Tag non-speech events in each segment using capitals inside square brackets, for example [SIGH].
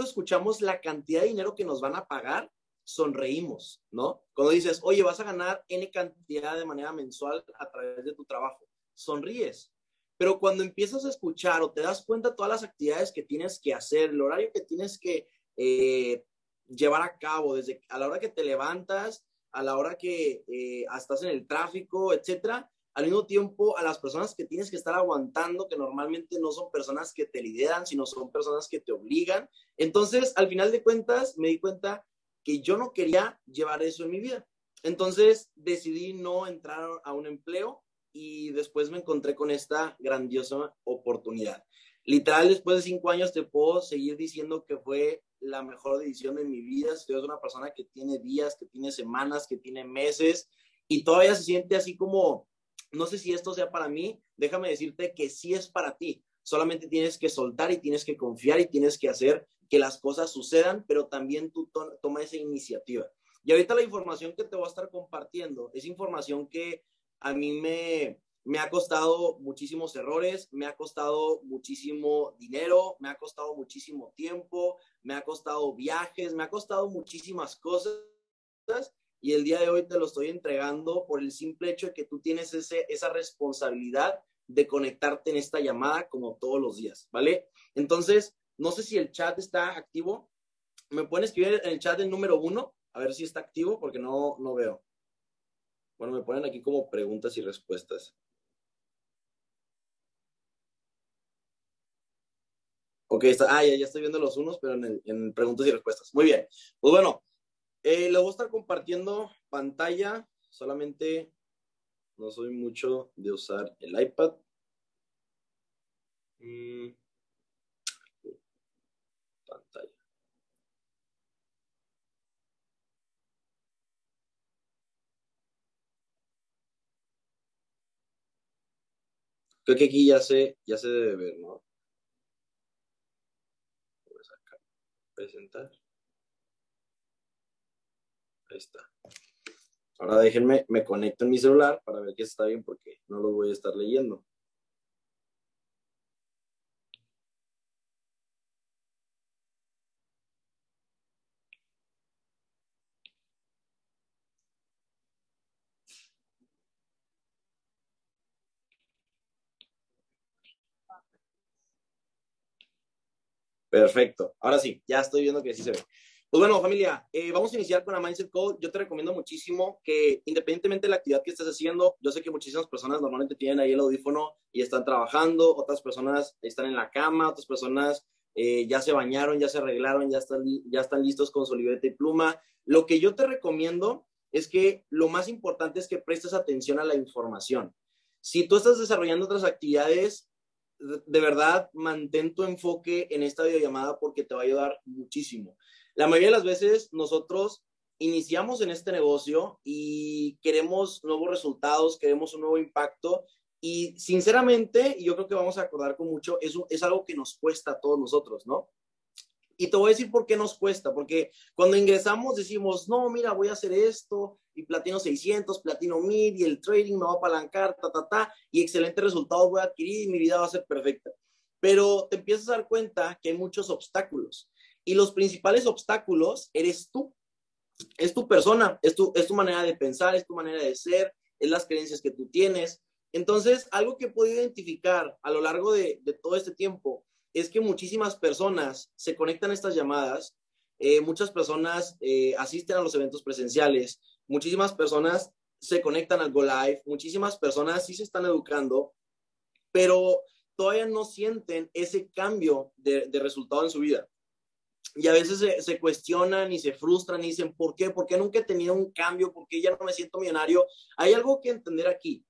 escuchamos la cantidad de dinero que nos van a pagar, sonreímos, ¿no? Cuando dices, oye, vas a ganar N cantidad de manera mensual a través de tu trabajo, sonríes. Pero cuando empiezas a escuchar o te das cuenta todas las actividades que tienes que hacer, el horario que tienes que eh, llevar a cabo, desde a la hora que te levantas, a la hora que eh, estás en el tráfico, etcétera, al mismo tiempo a las personas que tienes que estar aguantando, que normalmente no son personas que te lideran, sino son personas que te obligan. Entonces, al final de cuentas, me di cuenta que yo no quería llevar eso en mi vida. Entonces, decidí no entrar a un empleo y después me encontré con esta grandiosa oportunidad. Literal, después de cinco años te puedo seguir diciendo que fue la mejor decisión de mi vida. Si eres una persona que tiene días, que tiene semanas, que tiene meses y todavía se siente así como no sé si esto sea para mí, déjame decirte que sí es para ti. Solamente tienes que soltar y tienes que confiar y tienes que hacer que las cosas sucedan, pero también tú toma esa iniciativa. Y ahorita la información que te voy a estar compartiendo es información que a mí me, me ha costado muchísimos errores, me ha costado muchísimo dinero, me ha costado muchísimo tiempo, me ha costado viajes, me ha costado muchísimas cosas y el día de hoy te lo estoy entregando por el simple hecho de que tú tienes ese, esa responsabilidad de conectarte en esta llamada como todos los días, ¿vale? Entonces, no sé si el chat está activo. ¿Me pueden escribir en el chat el número uno? A ver si está activo porque no, no veo. Bueno, me ponen aquí como preguntas y respuestas. Ok, está. Ah, ya, estoy viendo los unos, pero en preguntas y respuestas. Muy bien. Pues bueno, eh, lo voy a estar compartiendo pantalla, solamente no soy mucho de usar el iPad. Mm. Pantalla. Creo que aquí ya se, ya se debe ver, ¿no? Voy a sacar, presentar. Ahí está. Ahora déjenme, me conecto en mi celular para ver que está bien porque no lo voy a estar leyendo. Perfecto. Ahora sí, ya estoy viendo que sí se ve. Pues bueno, familia, eh, vamos a iniciar con la Mindset Code. Yo te recomiendo muchísimo que independientemente de la actividad que estés haciendo, yo sé que muchísimas personas normalmente tienen ahí el audífono y están trabajando, otras personas están en la cama, otras personas eh, ya se bañaron, ya se arreglaron, ya están, ya están listos con su libreta y pluma. Lo que yo te recomiendo es que lo más importante es que prestes atención a la información. Si tú estás desarrollando otras actividades, de verdad, mantén tu enfoque en esta videollamada porque te va a ayudar muchísimo. La mayoría de las veces nosotros iniciamos en este negocio y queremos nuevos resultados, queremos un nuevo impacto y sinceramente, yo creo que vamos a acordar con mucho, eso es algo que nos cuesta a todos nosotros, ¿no? Y te voy a decir por qué nos cuesta, porque cuando ingresamos decimos, no, mira, voy a hacer esto, y platino 600, platino 1000, y el trading me va a apalancar, ta, ta, ta, y excelentes resultados voy a adquirir y mi vida va a ser perfecta. Pero te empiezas a dar cuenta que hay muchos obstáculos. Y los principales obstáculos eres tú. Es tu persona, es tu, es tu manera de pensar, es tu manera de ser, es las creencias que tú tienes. Entonces, algo que he podido identificar a lo largo de, todo este tiempo es que muchísimas personas se conectan a estas llamadas, eh, muchas personas eh, asisten a los eventos presenciales, muchísimas personas se conectan al Go Live, muchísimas personas sí se están educando, pero todavía no sienten ese cambio de resultado en su vida y a veces se, cuestionan y se frustran y dicen, ¿por qué? ¿Por qué nunca he tenido un cambio? ¿Por qué ya no me siento millonario? Hay algo que entender aquí.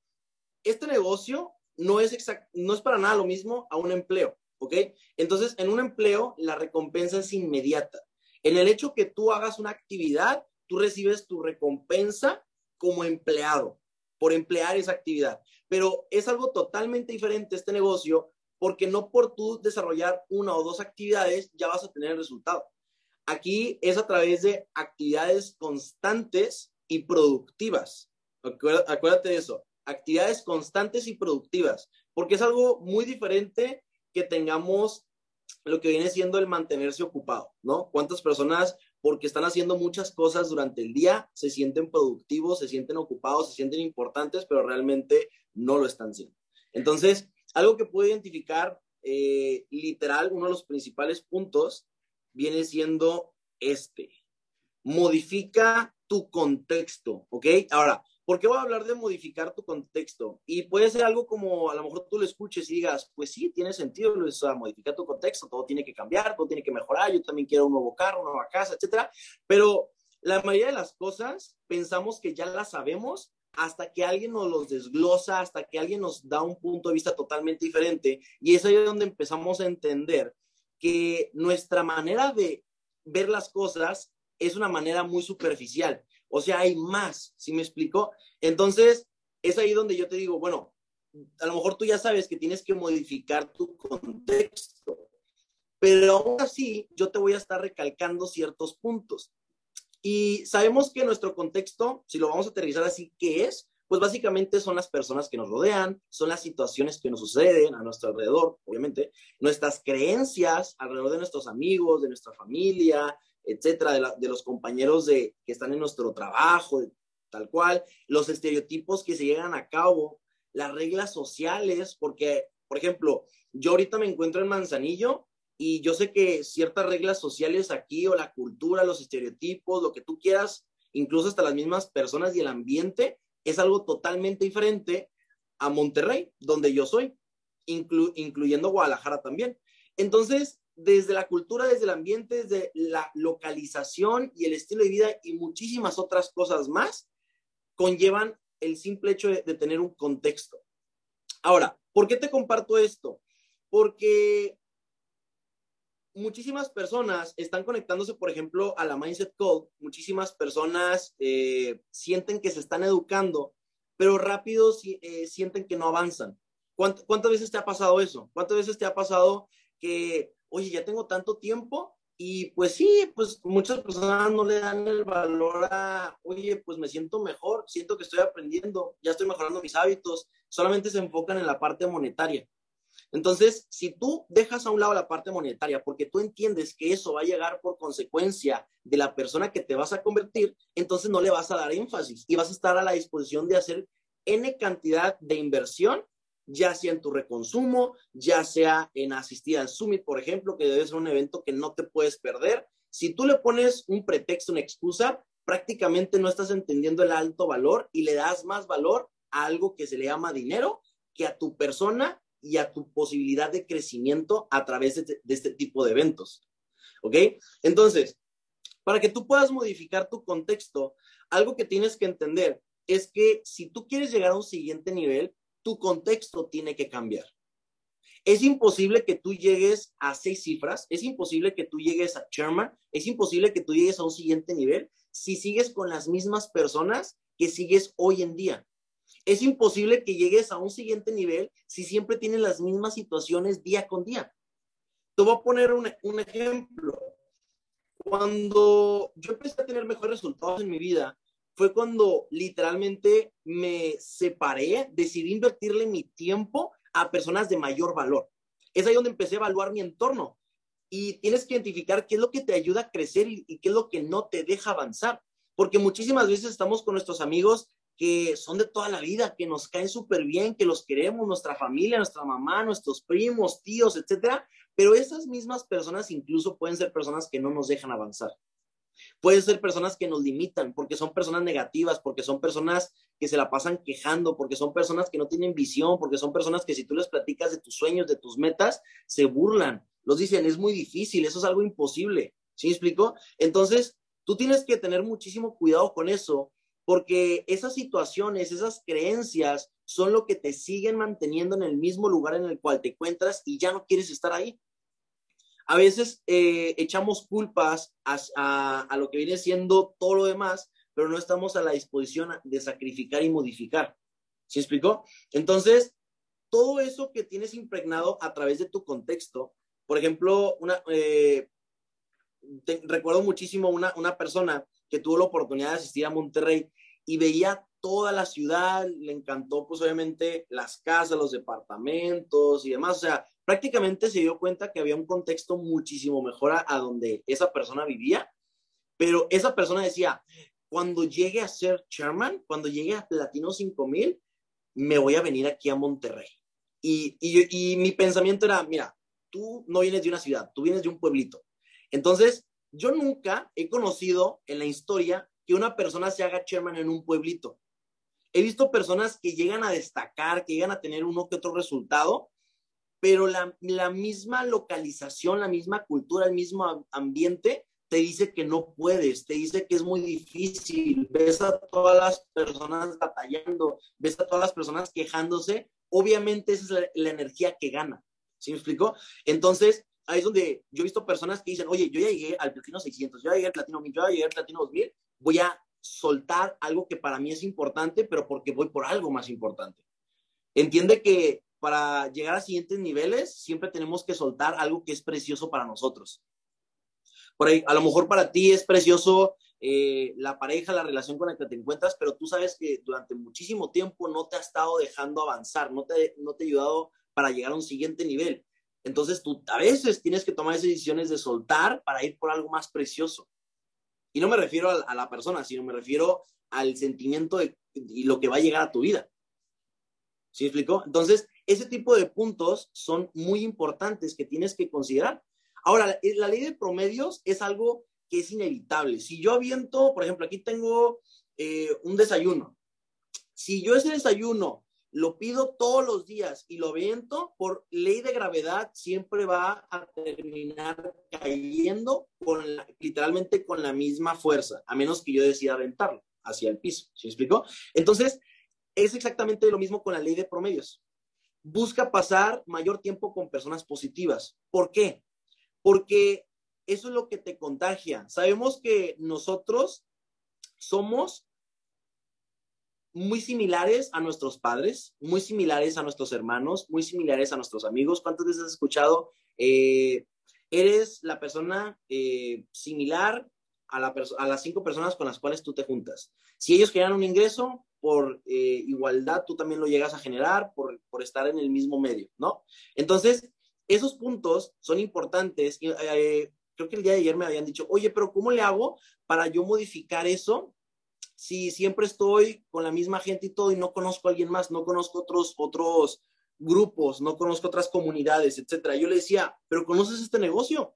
Este negocio no es, no es para nada lo mismo a un empleo, ¿ok? Entonces, en un empleo, la recompensa es inmediata. En el hecho que tú hagas una actividad, tú recibes tu recompensa como empleado por emplear esa actividad. Pero es algo totalmente diferente este negocio porque no por tú desarrollar una o dos actividades ya vas a tener el resultado. Aquí es a través de actividades constantes y productivas. Acuérdate de eso, actividades constantes y productivas, porque es algo muy diferente que tengamos lo que viene siendo el mantenerse ocupado, ¿no? ¿Cuántas personas, porque están haciendo muchas cosas durante el día, se sienten productivos, se sienten ocupados, se sienten importantes, pero realmente no lo están siendo? Entonces, algo que puedo identificar, eh, literal, uno de los principales puntos viene siendo este. Modifica tu contexto, ¿ok? Ahora, ¿por qué voy a hablar de modificar tu contexto? Y puede ser algo como, a lo mejor tú lo escuches y digas, pues sí, tiene sentido, Luis, o modificar tu contexto, todo tiene que cambiar, todo tiene que mejorar, yo también quiero un nuevo carro, una nueva casa, etcétera. Pero la mayoría de las cosas pensamos que ya las sabemos hasta que alguien nos los desglosa, hasta que alguien nos da un punto de vista totalmente diferente. Y es ahí donde empezamos a entender que nuestra manera de ver las cosas es una manera muy superficial. O sea, hay más, ¿sí me explico? Entonces, es ahí donde yo te digo, bueno, a lo mejor tú ya sabes que tienes que modificar tu contexto, pero aún así yo te voy a estar recalcando ciertos puntos. Y sabemos que nuestro contexto, si lo vamos a aterrizar así, ¿qué es? Pues básicamente son las personas que nos rodean, son las situaciones que nos suceden a nuestro alrededor, obviamente, nuestras creencias alrededor de nuestros amigos, de nuestra familia, etcétera, de, los compañeros de, que están en nuestro trabajo, tal cual, los estereotipos que se llegan a cabo, las reglas sociales, porque, por ejemplo, yo ahorita me encuentro en Manzanillo y yo sé que ciertas reglas sociales aquí o la cultura, los estereotipos, lo que tú quieras, incluso hasta las mismas personas y el ambiente, es algo totalmente diferente a Monterrey, donde yo soy, incluyendo Guadalajara también. Entonces, desde la cultura, desde el ambiente, desde la localización y el estilo de vida y muchísimas otras cosas más, conllevan el simple hecho de, tener un contexto. Ahora, ¿por qué te comparto esto? Porque muchísimas personas están conectándose, por ejemplo, a la Mindset Code. Muchísimas personas eh, sienten que se están educando, pero rápido eh, sienten que no avanzan. ¿Cuántas veces te ha pasado eso? ¿Cuántas veces te ha pasado que, oye, ya tengo tanto tiempo y pues sí, pues muchas personas no le dan el valor a, oye, pues me siento mejor, siento que estoy aprendiendo, ya estoy mejorando mis hábitos, solamente se enfocan en la parte monetaria. Entonces, si tú dejas a un lado la parte monetaria porque tú entiendes que eso va a llegar por consecuencia de la persona que te vas a convertir, entonces no le vas a dar énfasis y vas a estar a la disposición de hacer N cantidad de inversión, ya sea en tu reconsumo, ya sea en asistir al Summit, por ejemplo, que debe ser un evento que no te puedes perder. Si tú le pones un pretexto, una excusa, prácticamente no estás entendiendo el alto valor y le das más valor a algo que se le llama dinero que a tu persona y a tu posibilidad de crecimiento a través de, este tipo de eventos. ¿Ok? Entonces, para que tú puedas modificar tu contexto, algo que tienes que entender es que si tú quieres llegar a un siguiente nivel, tu contexto tiene que cambiar. Es imposible que tú llegues a seis cifras, es imposible que tú llegues a chairman, es imposible que tú llegues a un siguiente nivel si sigues con las mismas personas que sigues hoy en día. Es imposible que llegues a un siguiente nivel si siempre tienes las mismas situaciones día con día. Te voy a poner un, ejemplo. Cuando yo empecé a tener mejores resultados en mi vida, fue cuando literalmente me separé, decidí invertirle mi tiempo a personas de mayor valor. Es ahí donde empecé a evaluar mi entorno. Y tienes que identificar qué es lo que te ayuda a crecer y, y qué es lo que no te deja avanzar. Porque muchísimas veces estamos con nuestros amigos que son de toda la vida, que nos caen súper bien, que los queremos, nuestra familia, nuestra mamá, nuestros primos, tíos, etcétera, pero esas mismas personas incluso pueden ser personas que no nos dejan avanzar. Pueden ser personas que nos limitan porque son personas negativas, porque son personas que se la pasan quejando, porque son personas que no tienen visión, porque son personas que si tú les platicas de tus sueños, de tus metas, se burlan. Los dicen, es muy difícil, eso es algo imposible. ¿Sí me explico? Entonces, tú tienes que tener muchísimo cuidado con eso porque esas situaciones, esas creencias son lo que te siguen manteniendo en el mismo lugar en el cual te encuentras y ya no quieres estar ahí. A veces eh, echamos culpas a, a, lo que viene siendo todo lo demás, pero no estamos a la disposición de sacrificar y modificar. ¿Sí explicó? Entonces, todo eso que tienes impregnado a través de tu contexto, por ejemplo, una, eh, recuerdo muchísimo una, una persona que tuvo la oportunidad de asistir a Monterrey y veía toda la ciudad, le encantó pues obviamente las casas, los departamentos y demás, o sea, prácticamente se dio cuenta que había un contexto muchísimo mejor a, donde esa persona vivía, pero esa persona decía, cuando llegue a ser chairman, cuando llegue a Platino 5000, me voy a venir aquí a Monterrey. Y, y, mi pensamiento era, mira, tú no vienes de una ciudad, tú vienes de un pueblito. Entonces, yo nunca he conocido en la historia que una persona se haga chairman en un pueblito. He visto personas que llegan a destacar, que llegan a tener uno que otro resultado, pero la, la misma localización, la misma cultura, el mismo ambiente te dice que no puedes, te dice que es muy difícil, ves a todas las personas batallando, ves a todas las personas quejándose, obviamente esa es la, energía que gana, ¿sí me explico? Entonces, ahí es donde yo he visto personas que dicen, oye, yo ya llegué al platino 600, yo ya llegué al platino 1000, yo ya llegué al platino 2000, voy a soltar algo que para mí es importante, pero porque voy por algo más importante. Entiende que para llegar a siguientes niveles siempre tenemos que soltar algo que es precioso para nosotros. Por ahí, a lo mejor para ti es precioso eh, la pareja, la relación con la que te encuentras, pero tú sabes que durante muchísimo tiempo no te ha estado dejando avanzar, no te, no te ha ayudado para llegar a un siguiente nivel. Entonces tú a veces tienes que tomar esas decisiones de soltar para ir por algo más precioso. Y no me refiero a, la persona, sino me refiero al sentimiento de, y lo que va a llegar a tu vida. ¿Sí me explico? Entonces, ese tipo de puntos son muy importantes que tienes que considerar. Ahora, la ley de promedios es algo que es inevitable. Si yo aviento, por ejemplo, aquí tengo eh, un desayuno. Si yo ese desayuno lo pido todos los días y lo aviento, por ley de gravedad siempre va a terminar cayendo con literalmente con la misma fuerza, a menos que yo decida aventarlo hacia el piso. ¿Sí me explico? Entonces, es exactamente lo mismo con la ley de promedios. Busca pasar mayor tiempo con personas positivas. ¿Por qué? porque eso es lo que te contagia. Sabemos que nosotros somos muy similares a nuestros padres, muy similares a nuestros hermanos, muy similares a nuestros amigos. ¿Cuántas veces has escuchado? Eh, eres la persona eh, similar a, la a, las cinco personas con las cuales tú te juntas. Si ellos generan un ingreso, por eh, igualdad tú también lo llegas a generar por, por estar en el mismo medio, ¿no? Entonces, esos puntos son importantes. Eh, creo que el día de ayer me habían dicho, oye, pero ¿cómo le hago para yo modificar eso si siempre estoy con la misma gente y todo y no conozco a alguien más, no conozco otros, otros grupos, no conozco otras comunidades, etcétera? Yo le decía, pero ¿conoces este negocio?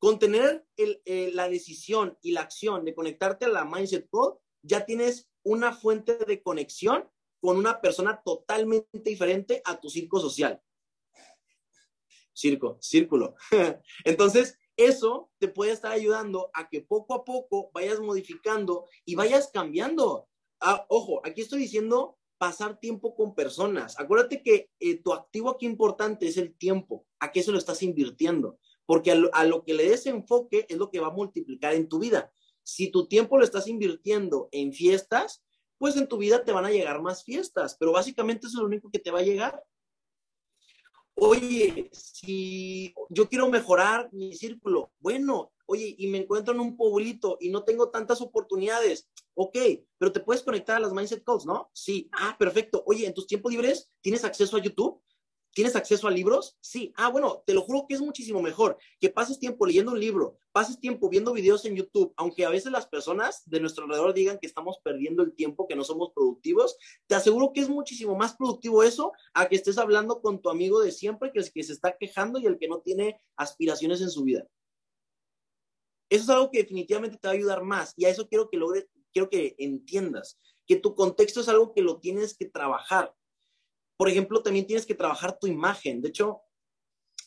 Con tener eh, la decisión y la acción de conectarte a la Mindset Code, ya tienes una fuente de conexión con una persona totalmente diferente a tu circo social circo, círculo. [LAUGHS] Entonces, eso te puede estar ayudando a que poco a poco vayas modificando y vayas cambiando. Ah, ojo, aquí estoy diciendo pasar tiempo con personas. Acuérdate que eh, tu activo aquí importante es el tiempo. ¿A qué se lo estás invirtiendo? Porque a lo, a lo que le des enfoque es lo que va a multiplicar en tu vida. Si tu tiempo lo estás invirtiendo en fiestas, pues en tu vida te van a llegar más fiestas, pero básicamente eso es lo único que te va a llegar oye, si yo quiero mejorar mi círculo, bueno, oye, y me encuentro en un pueblito y no tengo tantas oportunidades, ok, pero te puedes conectar a las Mindset Calls, ¿no? Sí, ah, perfecto. Oye, en tus tiempos libres, ¿tienes acceso a YouTube? ¿Tienes acceso a libros? Sí. Ah, bueno, te lo juro que es muchísimo mejor que pases tiempo leyendo un libro, pases tiempo viendo videos en YouTube, aunque a veces las personas de nuestro alrededor digan que estamos perdiendo el tiempo, que no somos productivos, te aseguro que es muchísimo más productivo eso a que estés hablando con tu amigo de siempre, que es que se está quejando y el que no tiene aspiraciones en su vida. Eso es algo que definitivamente te va a ayudar más y a eso quiero que logres, quiero que entiendas, que tu contexto es algo que lo tienes que trabajar por ejemplo, también tienes que trabajar tu imagen. De hecho,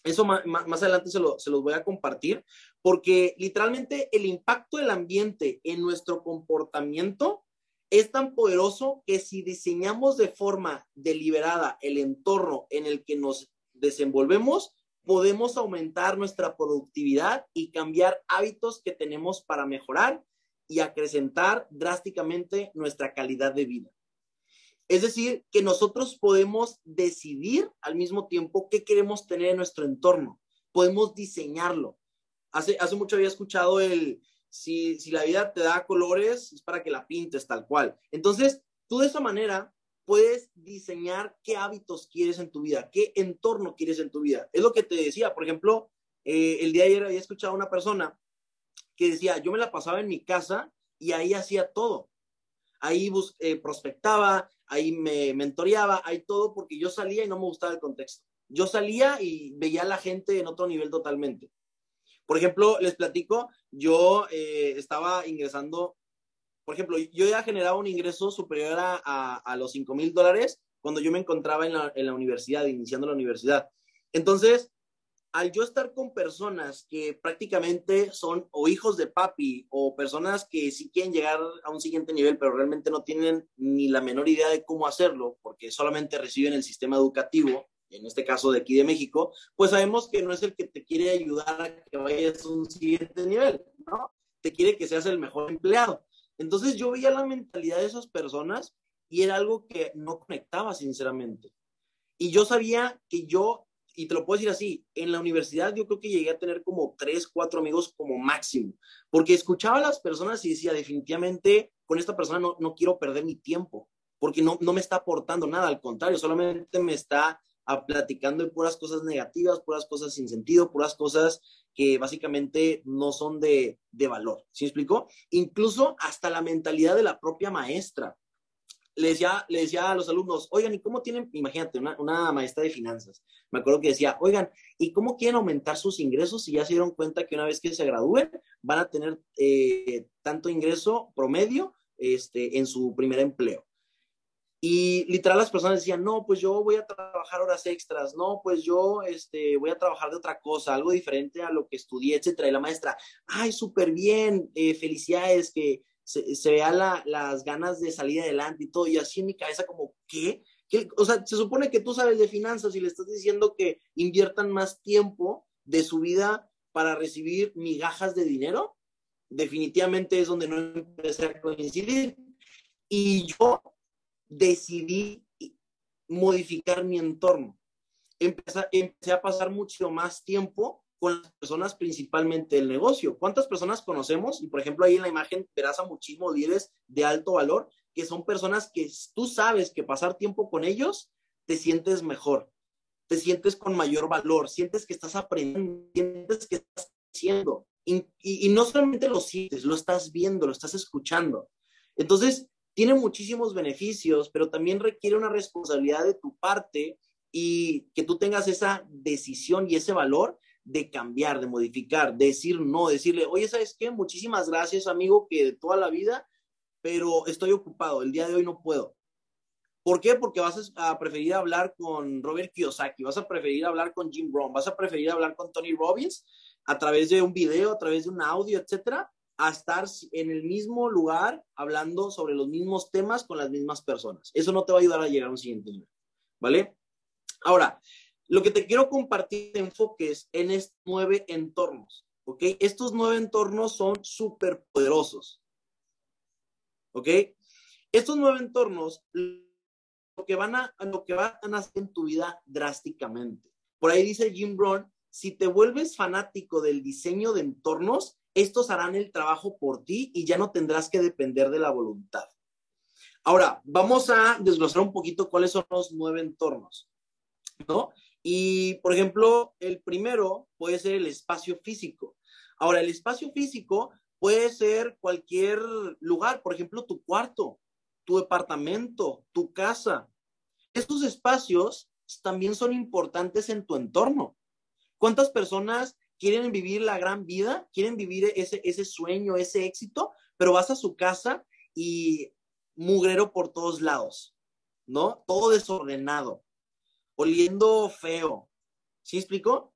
eso más, adelante se, lo, se los voy a compartir, porque literalmente el impacto del ambiente en nuestro comportamiento es tan poderoso que si diseñamos de forma deliberada el entorno en el que nos desenvolvemos, podemos aumentar nuestra productividad y cambiar hábitos que tenemos para mejorar y acrecentar drásticamente nuestra calidad de vida. Es decir, que nosotros podemos decidir al mismo tiempo qué queremos tener en nuestro entorno. Podemos diseñarlo. Hace, hace mucho había escuchado el, si, si la vida te da colores, es para que la pintes tal cual. Entonces, tú de esa manera puedes diseñar qué hábitos quieres en tu vida, qué entorno quieres en tu vida. Es lo que te decía, por ejemplo, eh, el día de ayer había escuchado a una persona que decía, yo me la pasaba en mi casa y ahí hacía todo. Ahí eh, prospectaba, ahí me mentoreaba, ahí todo, porque yo salía y no me gustaba el contexto. Yo salía y veía a la gente en otro nivel totalmente. Por ejemplo, les platico, yo eh, estaba ingresando, por ejemplo, yo ya generaba un ingreso superior a, los 5 mil dólares cuando yo me encontraba en la universidad, iniciando la universidad. Entonces, al yo estar con personas que prácticamente son o hijos de papi o personas que sí quieren llegar a un siguiente nivel, pero realmente no tienen ni la menor idea de cómo hacerlo, porque solamente reciben el sistema educativo, en este caso de aquí de México, pues sabemos que no es el que te quiere ayudar a que vayas a un siguiente nivel, ¿no? Te quiere que seas el mejor empleado. Entonces yo veía la mentalidad de esas personas y era algo que no conectaba, sinceramente. Y yo sabía que yo y te lo puedo decir así, en la universidad yo creo que llegué a tener como tres, cuatro amigos como máximo, porque escuchaba a las personas y decía, definitivamente con esta persona no, no quiero perder mi tiempo, porque no, no me está aportando nada, al contrario, solamente me está a, platicando de puras cosas negativas, puras cosas sin sentido, puras cosas que básicamente no son de, de valor. ¿Sí me explico? Incluso hasta la mentalidad de la propia maestra le decía, le decía a los alumnos, oigan, ¿y cómo tienen, imagínate, una, maestra de finanzas? Me acuerdo que decía, oigan, ¿y cómo quieren aumentar sus ingresos si ya se dieron cuenta que una vez que se gradúen van a tener eh, tanto ingreso promedio este, en su primer empleo? Y literal las personas decían, no, pues yo voy a trabajar horas extras, no, pues yo este, voy a trabajar de otra cosa, algo diferente a lo que estudié, etcétera. Y la maestra, ay, súper bien, eh, felicidades, que se, se vea las ganas de salir adelante y todo, y así en mi cabeza como, ¿qué? O sea, se supone que tú sabes de finanzas y le estás diciendo que inviertan más tiempo de su vida para recibir migajas de dinero, definitivamente es donde no empecé a coincidir. Y yo decidí modificar mi entorno. Empecé, empecé a pasar mucho más tiempo con las personas principalmente del negocio. ¿Cuántas personas conocemos? Y por ejemplo, ahí en la imagen verás a muchísimos líderes de alto valor, que son personas que tú sabes que pasar tiempo con ellos te sientes mejor, te sientes con mayor valor, sientes que estás aprendiendo, sientes que estás haciendo. Y, no solamente lo sientes, lo estás viendo, lo estás escuchando. Entonces, tiene muchísimos beneficios, pero también requiere una responsabilidad de tu parte y que tú tengas esa decisión y ese valor de cambiar, de modificar, de decir no, decirle, oye, ¿sabes qué? Muchísimas gracias, amigo, que de toda la vida, pero estoy ocupado, el día de hoy no puedo. ¿Por qué? Porque vas a preferir hablar con Robert Kiyosaki, vas a preferir hablar con Jim Brown, vas a preferir hablar con Tony Robbins a través de un video, a través de un audio, etcétera, a estar en el mismo lugar hablando sobre los mismos temas con las mismas personas. Eso no te va a ayudar a llegar a un siguiente nivel, ¿vale? Ahora, lo que te quiero compartir enfoques en estos nueve entornos, ¿ok? Estos nueve entornos son súper poderosos, ¿ok? Estos nueve entornos, lo que, van a, lo que van a hacer en tu vida drásticamente. Por ahí dice Jim Brown, si te vuelves fanático del diseño de entornos, estos harán el trabajo por ti y ya no tendrás que depender de la voluntad. Ahora, vamos a desglosar un poquito cuáles son los nueve entornos, ¿no? Y, por ejemplo, el primero puede ser el espacio físico. Ahora, el espacio físico puede ser cualquier lugar, por ejemplo, tu cuarto, tu departamento, tu casa. Estos espacios también son importantes en tu entorno. ¿Cuántas personas quieren vivir la gran vida? ¿Quieren vivir ese, ese sueño, ese éxito? Pero vas a su casa y mugrero por todos lados, ¿no? Todo desordenado oliendo feo. ¿Sí explicó?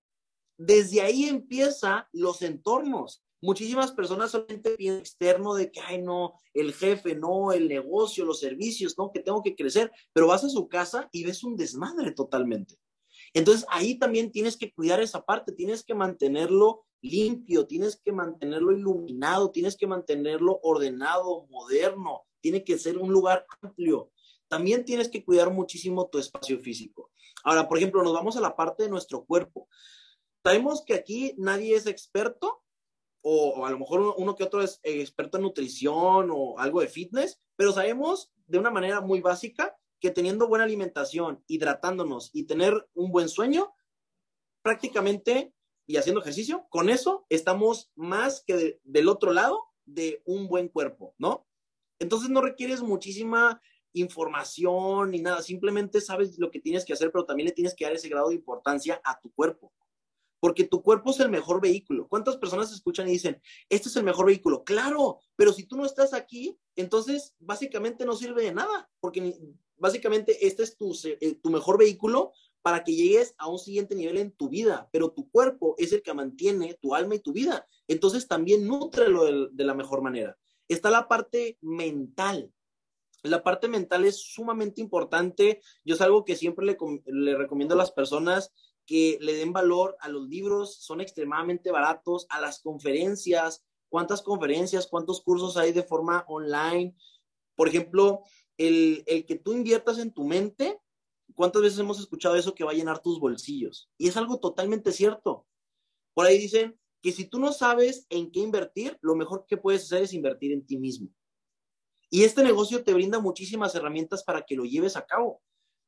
Desde ahí empiezan los entornos. Muchísimas personas solamente piensan externo de que, ay, no, el jefe, no, el negocio, los servicios, no, que tengo que crecer, pero vas a su casa y ves un desmadre totalmente. Entonces ahí también tienes que cuidar esa parte, tienes que mantenerlo limpio, tienes que mantenerlo iluminado, tienes que mantenerlo ordenado, moderno, tiene que ser un lugar amplio. También tienes que cuidar muchísimo tu espacio físico. Ahora, por ejemplo, nos vamos a la parte de nuestro cuerpo. Sabemos que aquí nadie es experto, o, a lo mejor uno, que otro es experto en nutrición o algo de fitness, pero sabemos de una manera muy básica que teniendo buena alimentación, hidratándonos y tener un buen sueño, prácticamente y haciendo ejercicio, con eso estamos más que del otro lado de un buen cuerpo, ¿no? Entonces no requieres muchísima información ni nada, simplemente sabes lo que tienes que hacer, pero también le tienes que dar ese grado de importancia a tu cuerpo. Porque tu cuerpo es el mejor vehículo. ¿Cuántas personas escuchan y dicen, este es el mejor vehículo? Claro, pero si tú no estás aquí, entonces básicamente no sirve de nada, porque básicamente este es tu, eh, tu mejor vehículo para que llegues a un siguiente nivel en tu vida, pero tu cuerpo es el que mantiene tu alma y tu vida. Entonces también nutrelo de, de la mejor manera. Está la parte mental. La parte mental es sumamente importante. Yo es algo que siempre le, recomiendo a las personas que le den valor a los libros, son extremadamente baratos, a las conferencias, cuántas conferencias, cuántos cursos hay de forma online. Por ejemplo, el, el, que tú inviertas en tu mente, ¿cuántas veces hemos escuchado eso que va a llenar tus bolsillos? Y es algo totalmente cierto. Por ahí dicen que si tú no sabes en qué invertir, lo mejor que puedes hacer es invertir en ti mismo. Y este negocio te brinda muchísimas herramientas para que lo lleves a cabo,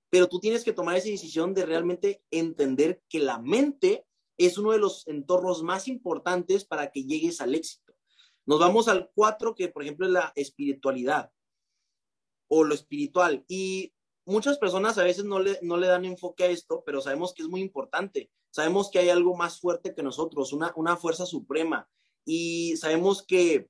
pero tú tienes que tomar esa decisión de realmente entender que la mente es uno de los entornos más importantes para que llegues al éxito. Nos vamos al cuatro, que por ejemplo es la espiritualidad o lo espiritual. Y muchas personas a veces no le, no le dan enfoque a esto, pero sabemos que es muy importante. Sabemos que hay algo más fuerte que nosotros, una, una fuerza suprema. Y sabemos que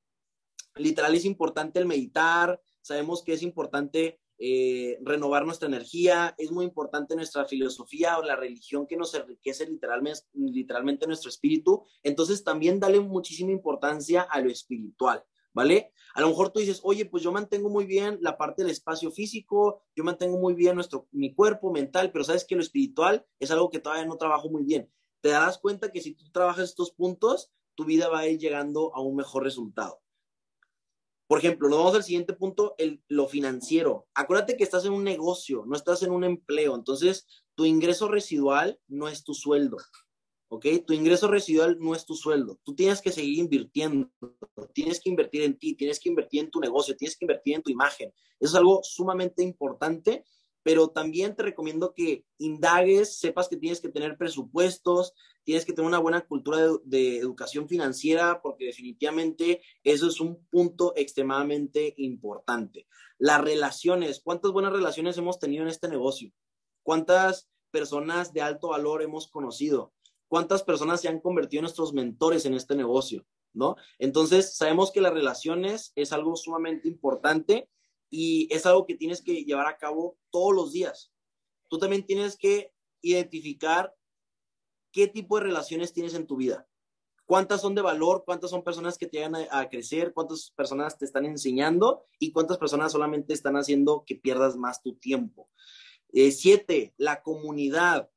literal es importante el meditar, sabemos que es importante eh, renovar nuestra energía, es muy importante nuestra filosofía o la religión que nos enriquece literalmente, literalmente nuestro espíritu. Entonces también dale muchísima importancia a lo espiritual, ¿vale? A lo mejor tú dices, oye, pues yo mantengo muy bien la parte del espacio físico, yo mantengo muy bien nuestro, mi cuerpo mental, pero sabes que lo espiritual es algo que todavía no trabajo muy bien. Te darás cuenta que si tú trabajas estos puntos, tu vida va a ir llegando a un mejor resultado. Por ejemplo, nos vamos al siguiente punto, el, lo financiero. Acuérdate que estás en un negocio, no estás en un empleo. Entonces, tu ingreso residual no es tu sueldo. ¿Ok? Tu ingreso residual no es tu sueldo. Tú tienes que seguir invirtiendo. Tienes que invertir en ti, tienes que invertir en tu negocio, tienes que invertir en tu imagen. Eso es algo sumamente importante pero también te recomiendo que indagues, sepas que tienes que tener presupuestos, tienes que tener una buena cultura de, educación financiera, porque definitivamente eso es un punto extremadamente importante. Las relaciones, ¿cuántas buenas relaciones hemos tenido en este negocio? ¿Cuántas personas de alto valor hemos conocido? ¿Cuántas personas se han convertido en nuestros mentores en este negocio? ¿No? Entonces, sabemos que las relaciones es algo sumamente importante y es algo que tienes que llevar a cabo todos los días. Tú también tienes que identificar qué tipo de relaciones tienes en tu vida. ¿Cuántas son de valor? ¿Cuántas son personas que te llegan a, crecer? ¿Cuántas personas te están enseñando? ¿Y cuántas personas solamente están haciendo que pierdas más tu tiempo? Eh, siete, la comunidad.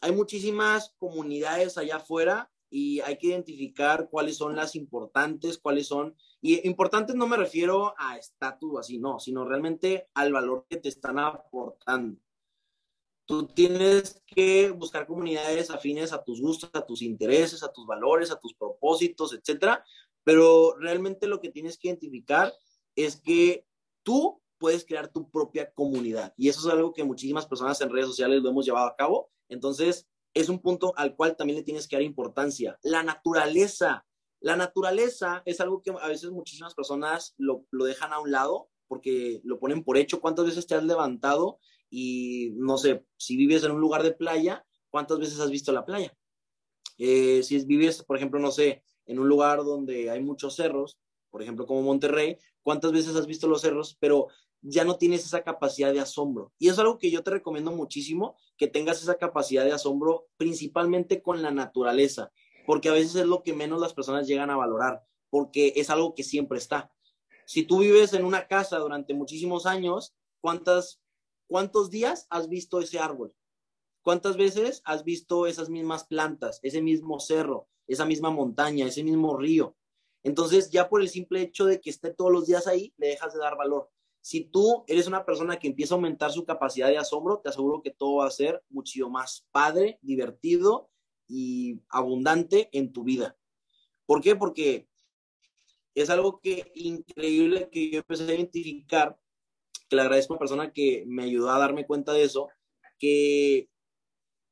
Hay muchísimas comunidades allá afuera y hay que identificar cuáles son las importantes, cuáles son, y importantes no me refiero a estatus así, no, sino realmente al valor que te están aportando. Tú tienes que buscar comunidades afines a tus gustos, a tus intereses, a tus valores, a tus propósitos, etcétera, pero realmente lo que tienes que identificar es que tú puedes crear tu propia comunidad y eso es algo que muchísimas personas en redes sociales lo hemos llevado a cabo. Entonces, es un punto al cual también le tienes que dar importancia. La naturaleza. La naturaleza es algo que a veces muchísimas personas lo, dejan a un lado porque lo ponen por hecho. ¿Cuántas veces te has levantado y no sé, si vives en un lugar de playa, cuántas veces has visto la playa? Eh, si vives, por ejemplo, no sé, en un lugar donde hay muchos cerros, por ejemplo, como Monterrey, ¿cuántas veces has visto los cerros? Pero ya no tienes esa capacidad de asombro. Y es algo que yo te recomiendo muchísimo, que tengas esa capacidad de asombro principalmente con la naturaleza, porque a veces es lo que menos las personas llegan a valorar, porque es algo que siempre está. Si tú vives en una casa durante muchísimos años, ¿cuántas, ¿cuántos días has visto ese árbol? ¿Cuántas veces has visto esas mismas plantas, ese mismo cerro, esa misma montaña, ese mismo río? Entonces, ya por el simple hecho de que esté todos los días ahí, le dejas de dar valor. Si tú eres una persona que empieza a aumentar su capacidad de asombro, te aseguro que todo va a ser mucho más padre, divertido y abundante en tu vida. ¿Por qué? Porque es algo que increíble que yo empecé a identificar que le agradezco a una persona que me ayudó a darme cuenta de eso, que,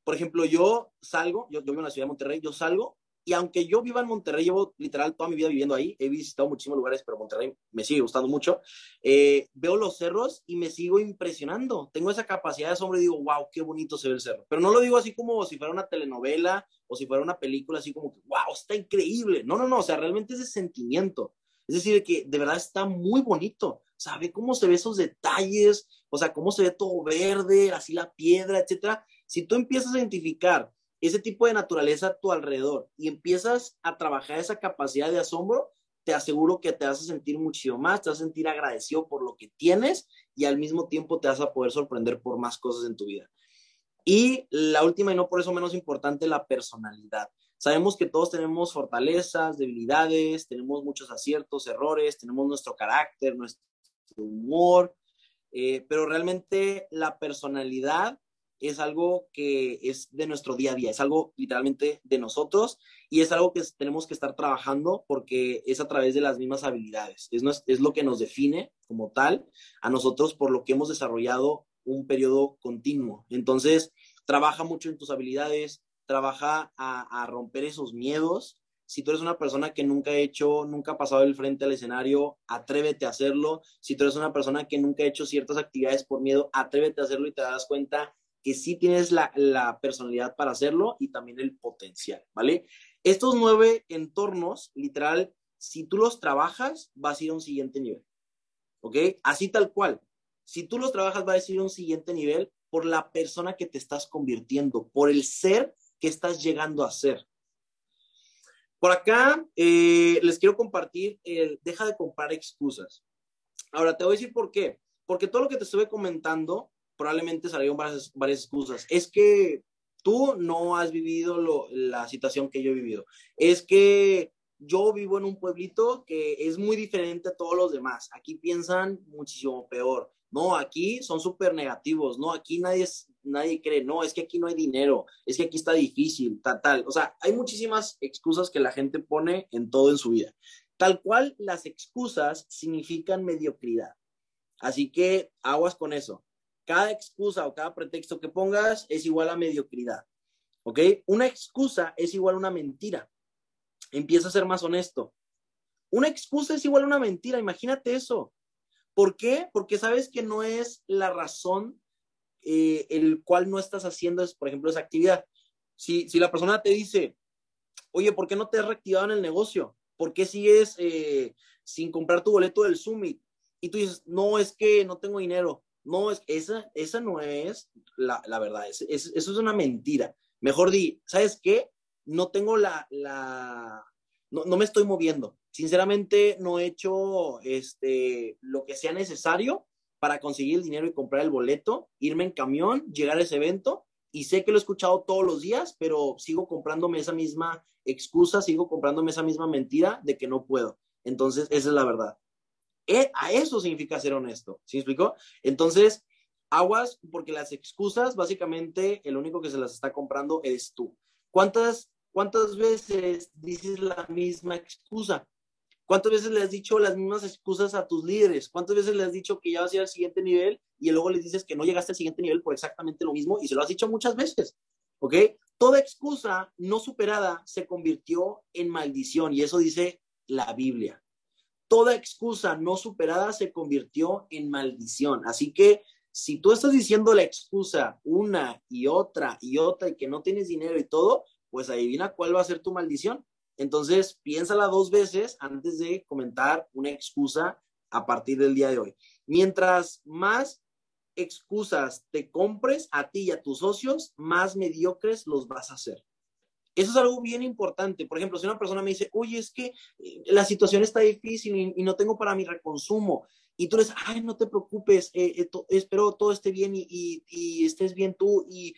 por ejemplo, yo salgo, yo, yo vivo en la ciudad de Monterrey, yo salgo y aunque yo viva en Monterrey, llevo literal toda mi vida viviendo ahí, he visitado muchísimos lugares, pero Monterrey me sigue gustando mucho, eh, veo los cerros y me sigo impresionando. Tengo esa capacidad de asombro y digo, wow, qué bonito se ve el cerro. Pero no lo digo así como si fuera una telenovela o si fuera una película, así como que, wow, está increíble. No, no, no, o sea, realmente es de sentimiento. Es decir, que de verdad está muy bonito. Ve cómo se ve esos detalles, o sea, cómo se ve todo verde, así la piedra, etcétera. Si tú empiezas a identificar ese tipo de naturaleza a tu alrededor y empiezas a trabajar esa capacidad de asombro, te aseguro que te vas a sentir muchísimo más, te vas a sentir agradecido por lo que tienes y al mismo tiempo te vas a poder sorprender por más cosas en tu vida. Y la última y no por eso menos importante, la personalidad. Sabemos que todos tenemos fortalezas, debilidades, tenemos muchos aciertos, errores, tenemos nuestro carácter, nuestro humor, eh, pero realmente la personalidad es algo que es de nuestro día a día, es algo literalmente de nosotros y es algo que tenemos que estar trabajando porque es a través de las mismas habilidades, es, es lo que nos define como tal a nosotros por lo que hemos desarrollado un periodo continuo. Entonces, trabaja mucho en tus habilidades, trabaja a, romper esos miedos. Si tú eres una persona que nunca ha hecho, nunca ha pasado del frente al escenario, atrévete a hacerlo. Si tú eres una persona que nunca ha hecho ciertas actividades por miedo, atrévete a hacerlo y te das cuenta que sí tienes la, personalidad para hacerlo y también el potencial, ¿vale? Estos nueve entornos, literal, si tú los trabajas, vas a ir a un siguiente nivel, ¿ok? Así tal cual. Si tú los trabajas, vas a ir a un siguiente nivel por la persona que te estás convirtiendo, por el ser que estás llegando a ser. Por acá eh, les quiero compartir deja de comprar excusas. Ahora te voy a decir por qué. Porque todo lo que te estuve comentando probablemente salieron varias, excusas. Es que tú no has vivido la situación que yo he vivido. Es que yo vivo en un pueblito que es muy diferente a todos los demás. Aquí piensan muchísimo peor. No, aquí son súper negativos. No, aquí nadie, nadie cree. No, es que aquí no hay dinero. Es que aquí está difícil, tal. O sea, hay muchísimas excusas que la gente pone en todo en su vida. Tal cual, las excusas significan mediocridad. Así que aguas con eso cada excusa o cada pretexto que pongas es igual a mediocridad. ¿Ok? Una excusa es igual a una mentira. Empieza a ser más honesto. Una excusa es igual a una mentira, imagínate eso. ¿Por qué? Porque sabes que no es la razón eh, el cual no estás haciendo, por ejemplo, esa actividad. Si, si la persona te dice, oye, ¿por qué no te has reactivado en el negocio? ¿Por qué sigues eh, sin comprar tu boleto del Summit? Y tú dices, no, es que no tengo dinero. No, es, esa, esa no es la, verdad, eso es una mentira. Mejor di, ¿sabes qué? No tengo la, la, no, me estoy moviendo. Sinceramente, no he hecho este, lo que sea necesario para conseguir el dinero y comprar el boleto, irme en camión, llegar a ese evento y sé que lo he escuchado todos los días, pero sigo comprándome esa misma excusa, sigo comprándome esa misma mentira de que no puedo. Entonces, esa es la verdad. Eh, a eso significa ser honesto. ¿Sí explicó? Entonces, aguas, porque las excusas, básicamente, el único que se las está comprando es tú. ¿Cuántas, cuántas veces dices la misma excusa? ¿Cuántas veces le has dicho las mismas excusas a tus líderes? ¿Cuántas veces le has dicho que ya vas a ir al siguiente nivel y luego les dices que no llegaste al siguiente nivel por exactamente lo mismo y se lo has dicho muchas veces? ¿Ok? Toda excusa no superada se convirtió en maldición y eso dice la Biblia toda excusa no superada se convirtió en maldición. Así que si tú estás diciendo la excusa una y otra y otra y que no tienes dinero y todo, pues adivina cuál va a ser tu maldición. Entonces, piénsala dos veces antes de comentar una excusa a partir del día de hoy. Mientras más excusas te compres a ti y a tus socios, más mediocres los vas a hacer. Eso es algo bien importante. Por ejemplo, si una persona me dice, oye, es que eh, la situación está difícil y, no tengo para mi reconsumo, y tú le dices, ay, no te preocupes, eh, eh, espero todo esté bien y, estés bien tú, y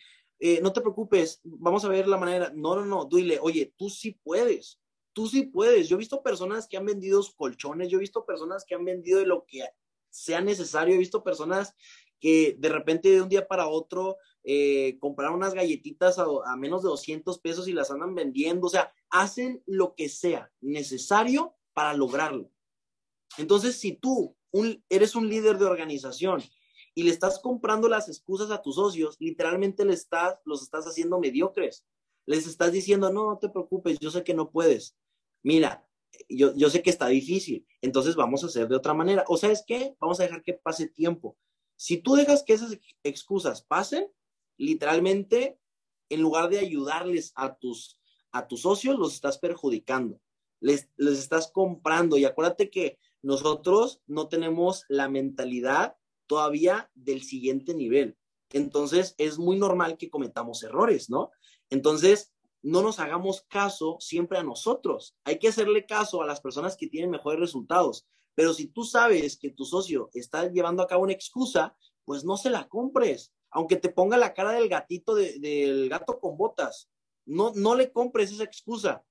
no te preocupes, vamos a ver la manera. No, no, no, dile, oye, tú sí puedes, tú sí puedes. Yo he visto personas que han vendido colchones, yo he visto personas que han vendido de lo que sea necesario, he visto personas que de repente de un día para otro eh, compraron unas galletitas a, menos de 200 pesos y las andan vendiendo, o sea, hacen lo que sea necesario para lograrlo. Entonces, si tú eres un líder de organización y le estás comprando las excusas a tus socios, literalmente le estás, los estás haciendo mediocres. Les estás diciendo, no, no te preocupes, yo sé que no puedes. Mira, yo, yo sé que está difícil, entonces vamos a hacer de otra manera. O sabes qué, vamos a dejar que pase tiempo. Si tú dejas que esas excusas pasen, literalmente, en lugar de ayudarles a tus, a tus socios, los estás perjudicando. Les, les estás comprando. Y acuérdate que nosotros no tenemos la mentalidad todavía del siguiente nivel. Entonces, es muy normal que cometamos errores, ¿no? Entonces, no nos hagamos caso siempre a nosotros. Hay que hacerle caso a las personas que tienen mejores resultados. Pero si tú sabes que tu socio está llevando a cabo una excusa, pues no se la compres. Aunque te ponga la cara del gatito, del gato con botas. No, no le compres esa excusa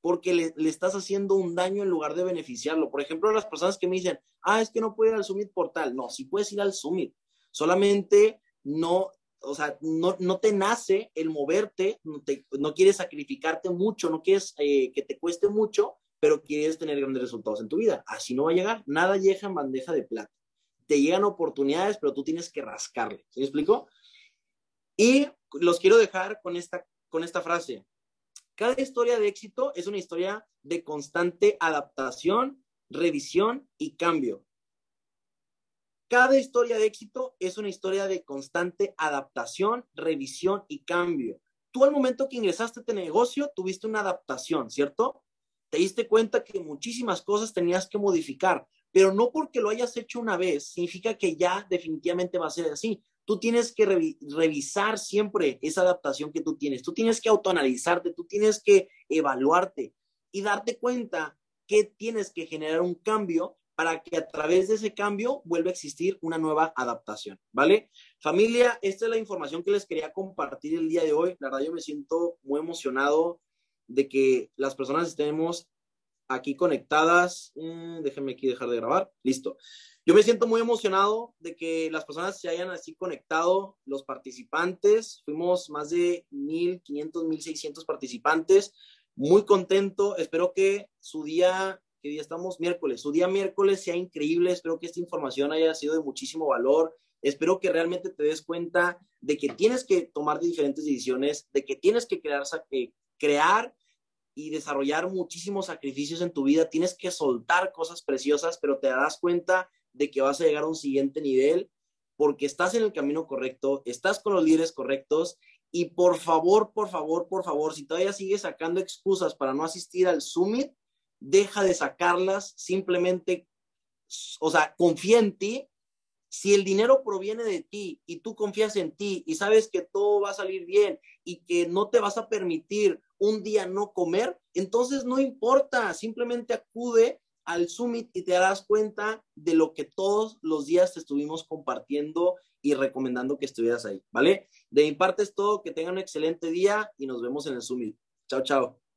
porque le, le, estás haciendo un daño en lugar de beneficiarlo. Por ejemplo, las personas que me dicen, ah, es que no puedo ir al Summit Portal. No, sí puedes ir al Summit. Solamente no, o sea, no, no te nace el moverte, no, te, no quieres sacrificarte mucho, no quieres eh, que te cueste mucho, pero quieres tener grandes resultados en tu vida. Así no va a llegar. Nada llega en bandeja de plata. Te llegan oportunidades, pero tú tienes que rascarle. ¿Sí me explico? Y los quiero dejar con esta, con esta frase. Cada historia de éxito es una historia de constante adaptación, revisión y cambio. Cada historia de éxito es una historia de constante adaptación, revisión y cambio. Tú al momento que ingresaste a este negocio tuviste una adaptación, ¿cierto? Te diste cuenta que muchísimas cosas tenías que modificar, pero no porque lo hayas hecho una vez significa que ya definitivamente va a ser así tú tienes que revisar siempre esa adaptación que tú tienes, tú tienes que autoanalizarte, tú tienes que evaluarte y darte cuenta que tienes que generar un cambio para que a través de ese cambio vuelva a existir una nueva adaptación, ¿vale? Familia, esta es la información que les quería compartir el día de hoy. La verdad yo me siento muy emocionado de que las personas estemos aquí conectadas. Mm, déjenme aquí dejar de grabar. Listo. Yo me siento muy emocionado de que las personas se hayan así conectado, los participantes, fuimos más de 1.500, 1.600 participantes, muy contento, espero que su día, ¿qué día estamos? Miércoles, su día miércoles sea increíble, espero que esta información haya sido de muchísimo valor, espero que realmente te des cuenta de que tienes que tomar diferentes decisiones, de que tienes que crear, eh, crear y desarrollar muchísimos sacrificios en tu vida, tienes que soltar cosas preciosas, pero te das cuenta de que vas a llegar a un siguiente nivel porque estás en el camino correcto, estás con los líderes correctos y por favor, por favor, por favor, si todavía sigues sacando excusas para no asistir al summit, deja de sacarlas, simplemente, o sea, confía en ti. Si el dinero proviene de ti y tú confías en ti y sabes que todo va a salir bien y que no te vas a permitir un día no comer, entonces no importa, simplemente acude al Summit y te darás cuenta de lo que todos los días te estuvimos compartiendo y recomendando que estuvieras ahí, ¿vale? De mi parte es todo, que tengan un excelente día y nos vemos en el Summit. Chao, chao.